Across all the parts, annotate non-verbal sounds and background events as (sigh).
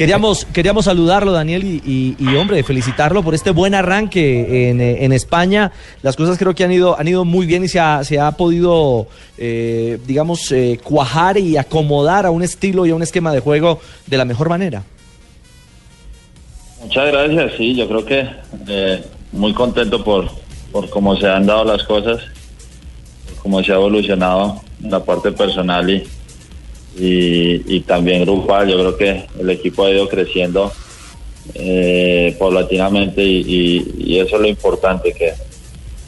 Queríamos, queríamos saludarlo, Daniel, y, hombre, felicitarlo por este buen arranque en, España. Las cosas creo que han ido, han ido muy bien y se ha, se ha podido, eh, digamos, eh, cuajar y acomodar a un estilo y a un esquema de juego de la mejor manera. Muchas gracias, sí, yo creo que eh, muy contento por, por cómo se han dado las cosas, cómo se ha evolucionado en la parte personal y, y, también grupal. Yo creo que el equipo ha ido creciendo eh, paulatinamente y, eso es lo importante, que,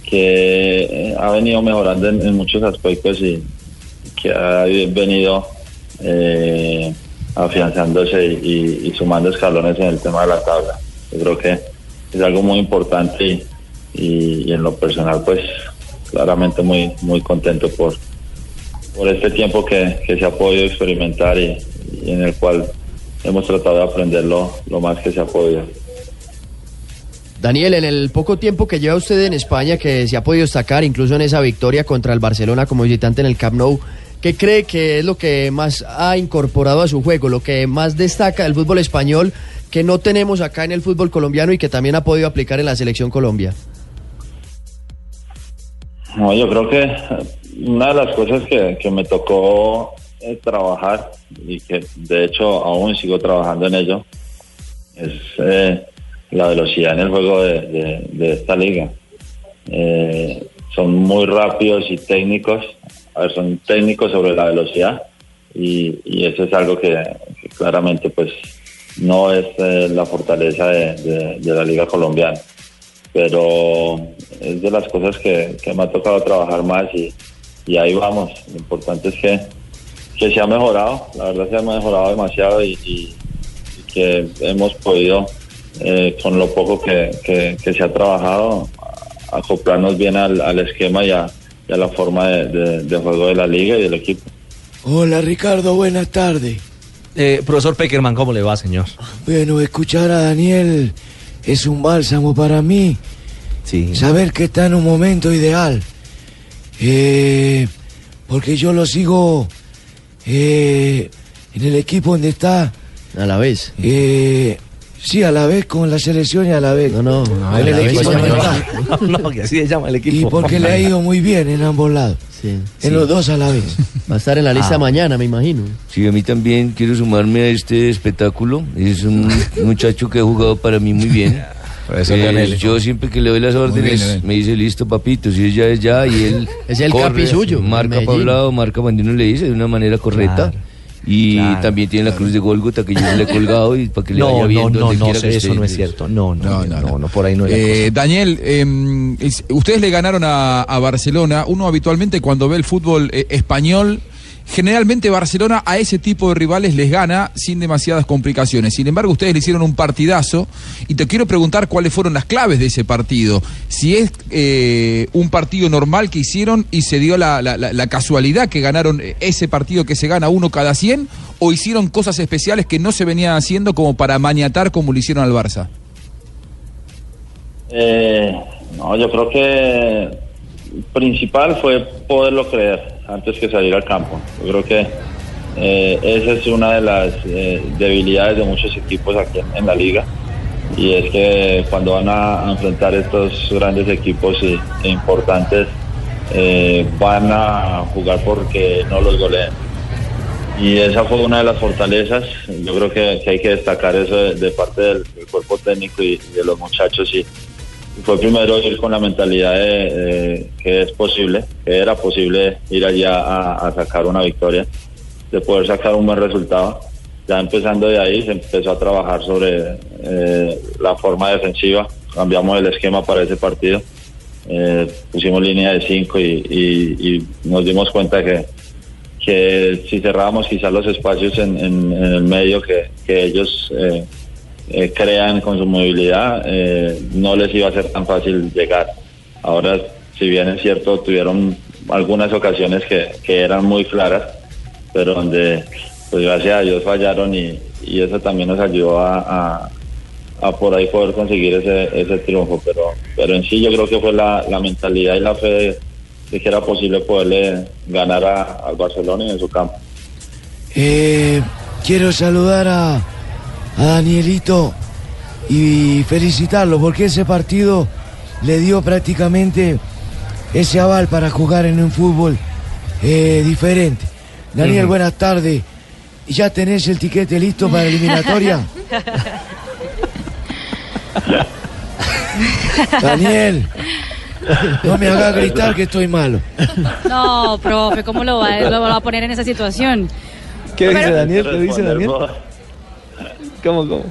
que ha venido mejorando en, muchos aspectos y que ha venido eh, afianzándose y, sumando escalones en el tema de la tabla. Yo creo que es algo muy importante y, y en lo personal pues claramente muy muy contento por por este tiempo que, se ha podido experimentar y, en el cual hemos tratado de aprenderlo lo más que se ha podido. Daniel, en el poco tiempo que lleva usted en España, que se ha podido destacar, incluso en esa victoria contra el Barcelona como visitante en el Camp Nou, ¿qué cree que es lo que más ha incorporado a su juego, lo que más destaca del fútbol español que no tenemos acá en el fútbol colombiano y que también ha podido aplicar en la selección Colombia? No, yo creo que una de las cosas que, me tocó eh, trabajar y que de hecho aún sigo trabajando en ello es eh, la velocidad en el juego de, esta liga. Eh, son muy rápidos y técnicos, son técnicos sobre la velocidad y, eso es algo que, claramente pues no es la fortaleza de, la liga colombiana pero es de las cosas que, que me ha tocado trabajar más y, y ahí vamos. Lo importante es que, que se ha mejorado, la verdad se ha mejorado demasiado y, que hemos podido, eh, con lo poco que, se ha trabajado, acoplarnos bien al, esquema y a, la forma de, juego de la liga y del equipo. Hola Ricardo, buenas tardes. Eh, profesor Peckerman, ¿cómo le va, señor? Bueno, escuchar a Daniel es un bálsamo para mí. Sí. Saber que está en un momento ideal eh, porque yo lo sigo eh, en el equipo donde está. A la vez. Eh, sí, a la vez con la selección y a la vez. No, no, en el equipo donde está. No, que así se llama el equipo. Y porque le ha ido muy bien en ambos lados. Sí, en los dos a la vez. Va a estar en la lista ah. mañana, me imagino. Sí, a mí también quiero sumarme a este espectáculo. Es un (laughs) muchacho que ha jugado para mí muy bien. Eh, yo siempre que le doy las órdenes me dice listo papito, si ella es ya y él (laughs) es el capi suyo. Marca para un lado, marca cuando uno le dice de una manera correcta. Y también tiene la cruz de Golgota que yo le he colgado y para que le (laughs) vaya viendo no, no, no, eso no es cierto. No, no, no, no, por ahí no eh, Daniel, em, ustedes le ganaron a, a, Barcelona. Uno habitualmente cuando ve el fútbol eh, español Generalmente Barcelona a ese tipo de rivales les gana sin demasiadas complicaciones. Sin embargo, ustedes le hicieron un partidazo y te quiero preguntar cuáles fueron las claves de ese partido. Si es eh, un partido normal que hicieron y se dio la, casualidad que ganaron ese partido que se gana uno cada 100 o hicieron cosas especiales que no se venían haciendo como para maniatar como lo hicieron al Barça. Eh, no, yo creo que principal fue poderlo creer antes que salir al campo. Yo creo que eh, esa es una de las eh, debilidades de muchos equipos aquí en, la liga y es que cuando van a, enfrentar estos grandes equipos e importantes eh, van a jugar porque no los goleen. Y esa fue una de las fortalezas. Yo creo que, hay que destacar eso de, parte del, cuerpo técnico y de los muchachos y, fue primero ir con la mentalidad de, que es posible, que era posible ir allá a, sacar una victoria, de poder sacar un buen resultado. Ya empezando de ahí se empezó a trabajar sobre eh, la forma defensiva, cambiamos el esquema para ese partido, eh, pusimos línea de 5 y, nos dimos cuenta que, que si cerrábamos quizás los espacios en, el medio que, que ellos... Eh, eh, crean con su movilidad, eh, no les iba a ser tan fácil llegar. Ahora, si bien es cierto, tuvieron algunas ocasiones que, eran muy claras, pero donde, pues gracias a Dios fallaron y, eso también nos ayudó a, a, por ahí poder conseguir ese, ese triunfo. Pero, pero en sí yo creo que fue la, mentalidad y la fe de, que era posible poderle ganar al Barcelona y en su campo. Eh, quiero saludar a a Danielito y felicitarlo porque ese partido le dio prácticamente ese aval para jugar en un fútbol eh, diferente. Daniel, buenas tardes. ¿Ya tenés el tiquete listo para la eliminatoria? (laughs) Daniel, no me hagas gritar que estoy malo. No, profe, ¿cómo lo va, lo va a poner en esa situación? ¿Qué dice Daniel? ¿Qué dice Daniel? ¿Cómo, cómo?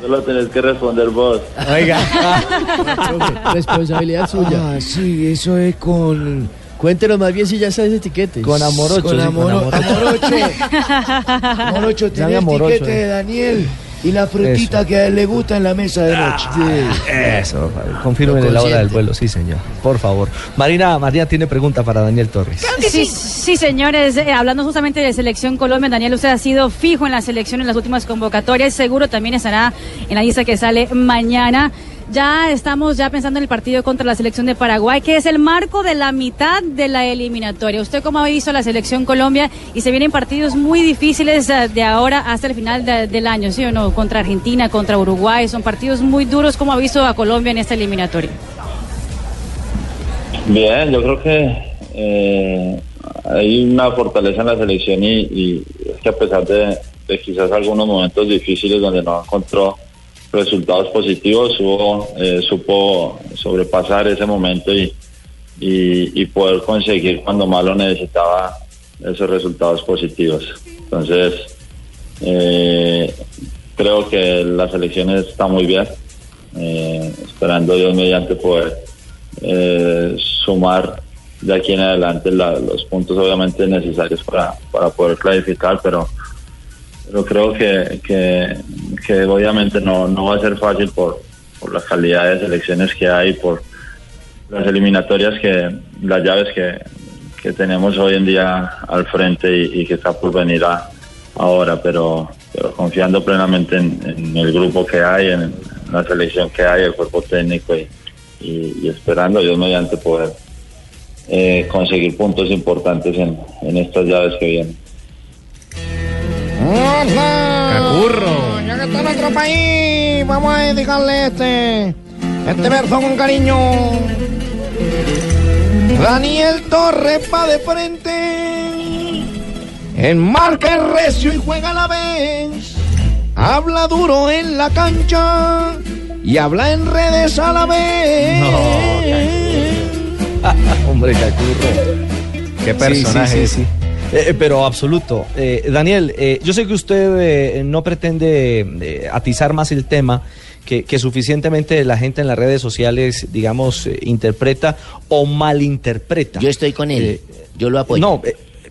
Solo tenés que responder vos. Oiga. (laughs) Responsabilidad suya. Ah, sí, eso es con... Cuéntenos más bien si ya sabes etiquete. Con sí, Amoro- con Amorocho. Amorocho. (laughs) Amorocho, Llame tenés Amorocho, tiquete eh. de Daniel y la frutita Eso. que a él le gusta en la mesa de noche. Eso, confirmen la hora del vuelo, sí, señor. Por favor. Marina, María tiene pregunta para Daniel Torres. Sí, sí, señores, eh, hablando justamente de Selección Colombia, Daniel, usted ha sido fijo en la selección en las últimas convocatorias, seguro también estará en la lista que sale mañana. Ya estamos ya pensando en el partido contra la selección de Paraguay, que es el marco de la mitad de la eliminatoria. ¿Usted cómo ha visto la selección Colombia? Y se vienen partidos muy difíciles eh, de ahora hasta el final de- del año, ¿sí o no? Contra Argentina, contra Uruguay, son partidos muy duros. ¿Cómo ha visto a Colombia en esta eliminatoria? Bien, yo creo que eh, hay una fortaleza en la selección y, y es que a pesar de, de quizás algunos momentos difíciles donde no encontró resultados positivos, hubo, eh, supo sobrepasar ese momento y, y, poder conseguir cuando más lo necesitaba esos resultados positivos. Entonces, eh, creo que la selección está muy bien, eh, esperando Dios mediante poder eh, sumar de aquí en adelante la- los puntos obviamente necesarios para, para poder clarificar, pero, pero creo que, que, que obviamente no, no va a ser fácil por, por la calidad de selecciones que hay, por las eliminatorias que, las llaves que, que tenemos hoy en día al frente y, que está por venir ahora, pero, confiando plenamente en, en el grupo que hay, en la selección que hay, el cuerpo técnico y, y, y esperando Dios mediante poder eh, conseguir puntos importantes en, en estas llaves que vienen. ¡Cacurro! Ya que está en nuestro país, vamos a dedicarle este, este verso con cariño. Daniel Torres va de frente, enmarca el recio y juega a la vez. Habla duro en la cancha y habla en redes a la vez. (laughs) Hombre, Cacurro. Qué personaje. sí, sí, sí. Eh, eh, pero absoluto. Eh, Daniel, eh, yo sé que usted eh, no pretende atizar más el tema, que, que suficientemente la gente en las redes sociales, digamos, interpreta o malinterpreta. Yo estoy con él. Yo lo apoyo. No,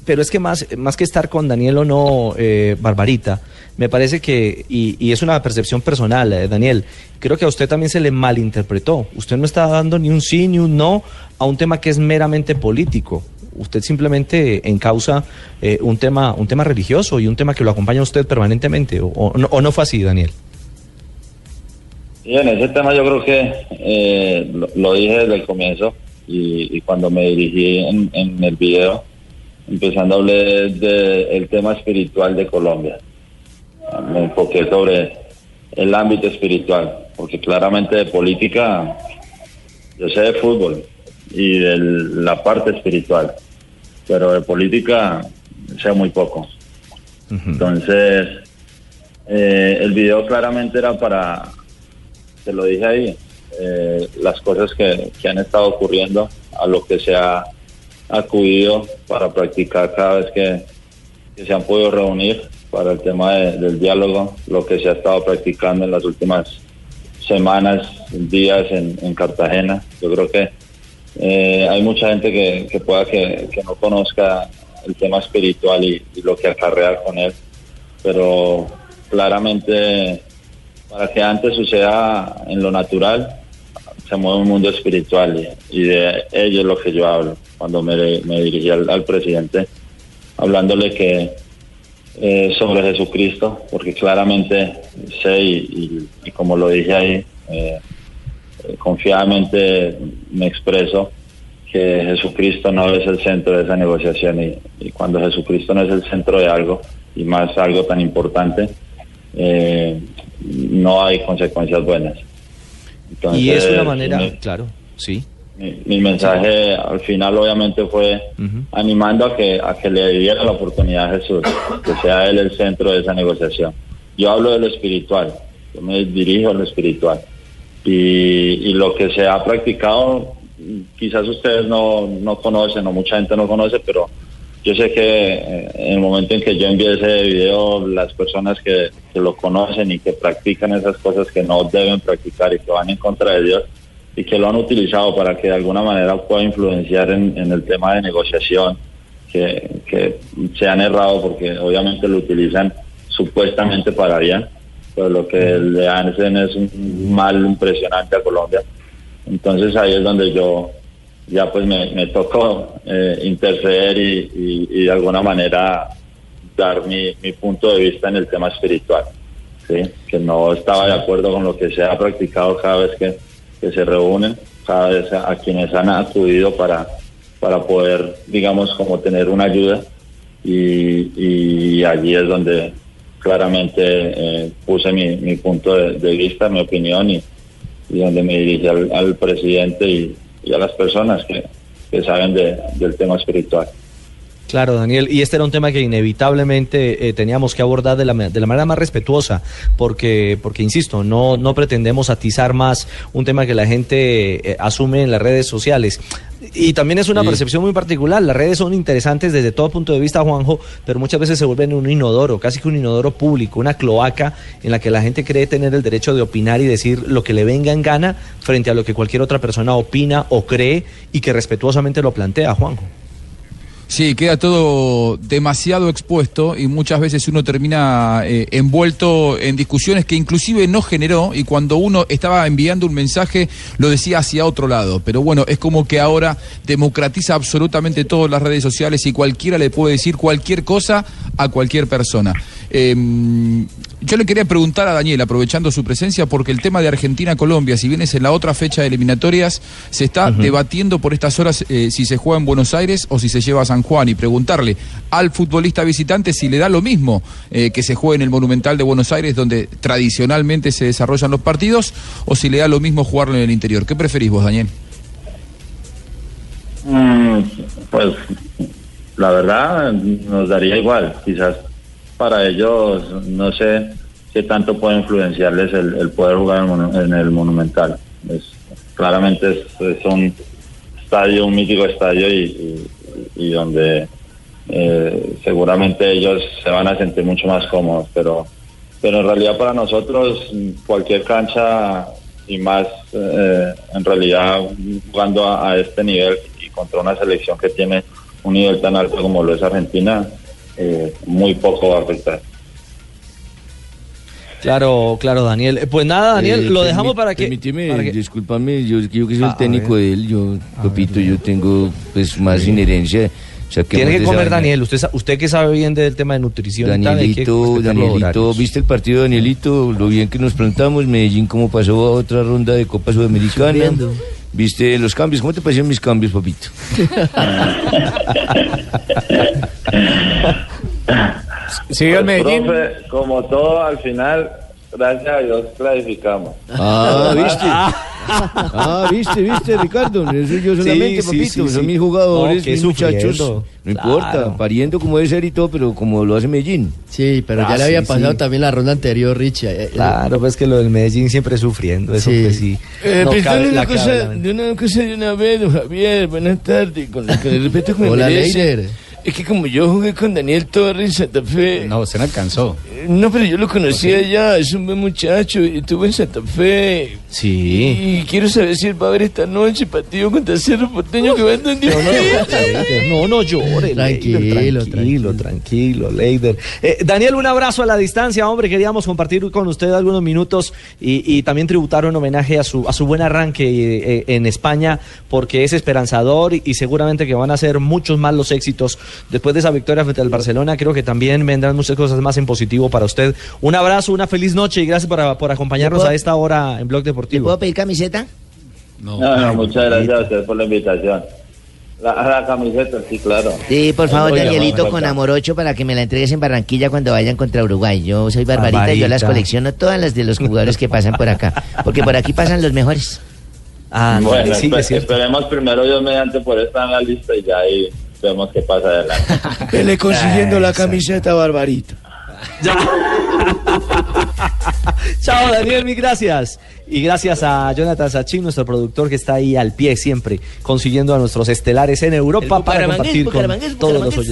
pero es que más, más que estar con Daniel o no, eh, Barbarita, me parece que, y, y es una percepción personal, eh, Daniel, creo que a usted también se le malinterpretó. Usted no está dando ni un sí ni un no a un tema que es meramente político. Usted simplemente encausa eh, un tema, un tema religioso y un tema que lo acompaña a usted permanentemente. ¿O, no, o no fue así, Daniel? En ese tema yo creo que eh, lo, dije desde el comienzo y, cuando me dirigí en, el video, empezando a hablar del tema espiritual de Colombia. Me enfoqué sobre el ámbito espiritual, porque claramente de política yo sé de fútbol y de la parte espiritual, pero de política sé muy poco. Entonces, eh, el video claramente era para, te lo dije ahí, eh, las cosas que, que han estado ocurriendo, a lo que se ha acudido para practicar cada vez que, que se han podido reunir para el tema de- del diálogo, lo que se ha estado practicando en las últimas semanas, días en, en Cartagena. Yo creo que eh, hay mucha gente que, pueda que, no conozca el tema espiritual y, lo que acarrea con él, pero claramente para que antes suceda en lo natural, se mueve un mundo espiritual y, de ello es lo que yo hablo cuando me, me dirigí al, presidente, hablándole que eh, sobre Jesucristo, porque claramente sé y, y- como lo dije ahí, eh, confiadamente me expreso que Jesucristo no es el centro de esa negociación y, y cuando Jesucristo no es el centro de algo y más algo tan importante, eh, no hay consecuencias buenas. y es una manera, claro, sí. Mi, mensaje al final obviamente fue animando a que a que le diera la oportunidad a Jesús, que sea él el centro de esa negociación. Yo hablo de lo espiritual, yo me dirijo a lo espiritual. Y, y lo que se ha practicado, quizás ustedes no, no conocen o mucha gente no conoce, pero yo sé que eh, en el momento en que yo envíe ese video, las personas que, que, lo conocen y que practican esas cosas que no deben practicar y que van en contra de Dios, y que lo han utilizado para que de alguna manera pueda influenciar en, el tema de negociación, que, que, se han errado porque obviamente lo utilizan supuestamente para bien, pero lo que le hacen es un mal impresionante a Colombia. Entonces ahí es donde yo ya pues me, tocó eh, interceder y, y, de alguna manera dar mi, mi punto de vista en el tema espiritual, ¿sí? que no estaba de acuerdo con lo que se ha practicado cada vez que que se reúnen, cada vez a, quienes han acudido para, para poder, digamos, como tener una ayuda. Y, allí es donde claramente eh, puse mi, punto de, vista, mi opinión y, donde me dirigí al, presidente y, a las personas que, saben del tema espiritual. Claro, Daniel, y este era un tema que inevitablemente eh, teníamos que abordar de la, de la, manera más respetuosa, porque, porque insisto, no, no pretendemos atizar más un tema que la gente eh, asume en las redes sociales. Y también es una percepción muy particular. Las redes son interesantes desde todo punto de vista, Juanjo, pero muchas veces se vuelven un inodoro, casi que un inodoro público, una cloaca en la que la gente cree tener el derecho de opinar y decir lo que le venga en gana frente a lo que cualquier otra persona opina o cree y que respetuosamente lo plantea, Juanjo. Sí, queda todo demasiado expuesto y muchas veces uno termina eh, envuelto en discusiones que inclusive no generó y cuando uno estaba enviando un mensaje lo decía hacia otro lado. Pero bueno, es como que ahora democratiza absolutamente todas las redes sociales y cualquiera le puede decir cualquier cosa a cualquier persona. Em, yo le quería preguntar a Daniel, aprovechando su presencia, porque el tema de Argentina-Colombia, si bien es en la otra fecha de eliminatorias, se está debatiendo por estas horas eh, si se juega en Buenos Aires o si se lleva a San Juan y preguntarle al futbolista visitante si le da lo mismo eh, que se juegue en el Monumental de Buenos Aires, donde tradicionalmente se desarrollan los partidos, o si le da lo mismo jugarlo en el interior. ¿Qué preferís vos, Daniel? Mm, pues la verdad nos daría igual, quizás para ellos no sé qué tanto puede influenciarles el, poder jugar en, el Monumental. Es, claramente es, un estadio, un mítico estadio y, donde eh, seguramente ellos se van a sentir mucho más cómodos, pero, pero en realidad para nosotros cualquier cancha y más eh, en realidad jugando a este nivel y contra una selección que tiene un nivel tan alto como lo es Argentina, eh, muy poco va a afectar. Claro, claro, Daniel. Eh, pues nada, Daniel, eh, lo dejamos para que... Permíteme, discúlpame, yo, yo que soy el ah, técnico de él, yo, Pepito, yo tengo pues más inherencia. Tiene que comer Daniel, usted, usted que sabe bien del tema de nutrición. Danielito, Danielito, ¿viste el partido Danielito? Lo bien que nos plantamos, Medellín cómo pasó a otra ronda de Copa Sudamericana. ¿Viste los cambios? ¿Cómo te parecieron mis cambios, papito? (laughs) (laughs) Sí, el Medellín. como todo, al final, gracias a Dios, clasificamos. Ah, ¿viste? Ah, viste, viste, Ricardo. Eso yo solamente, papito. son mis jugadores, mis muchachos. No importa, pariendo como debe ser y todo, pero como lo hace Medellín. Sí, pero ya le había pasado también la ronda anterior, Richie. Eh, eh, claro, pues que lo del Medellín siempre sufriendo. Eso pues sí. Eh, una, cosa, de una cosa de una vez, Javier. Buenas tardes. Con, el respeto que me Hola, merece. Es que como yo jugué con Daniel Torres en Santa Fe. No, se me alcanzó. No, pero yo lo conocía ya, es un buen muchacho y estuvo en Santa Fe. Sí. Y quiero saber si él va a ver esta noche partido contra Cerro Porteño que va a estar No, no, no llore. Tranquilo, tranquilo, tranquilo, Leider. Eh, Daniel, un abrazo a la distancia, hombre. Queríamos compartir con usted algunos minutos y, también tributar un homenaje a su, a su buen arranque eh, en España, porque es esperanzador y, seguramente que van a ser muchos más los éxitos después de esa victoria frente al Barcelona. Creo que también vendrán muchas cosas más en positivo para usted. Un abrazo, una feliz noche y gracias por, por acompañarnos a esta hora en Blog Deportivo. ¿Puedo pedir camiseta? No, muchas gracias a usted por la invitación. La, camiseta, sí, claro. Sí, por favor, Danielito, con Amor 8 para que me la entregues en Barranquilla cuando vayan contra Uruguay. Yo soy Barbarita, y yo las colecciono todas las de los jugadores que pasan por acá. Porque por aquí pasan los mejores. Ah, bueno, sí, esperemos primero Dios mediante por esta en la lista y ya ahí vemos qué pasa adelante. Vele (laughs) consiguiendo la camiseta, Barbarita. (laughs) Chao, Daniel, mil gracias. Y gracias a Jonathan Sachin, nuestro productor que está ahí al pie siempre, consiguiendo a nuestros estelares en Europa para compartir con todos los oyentes.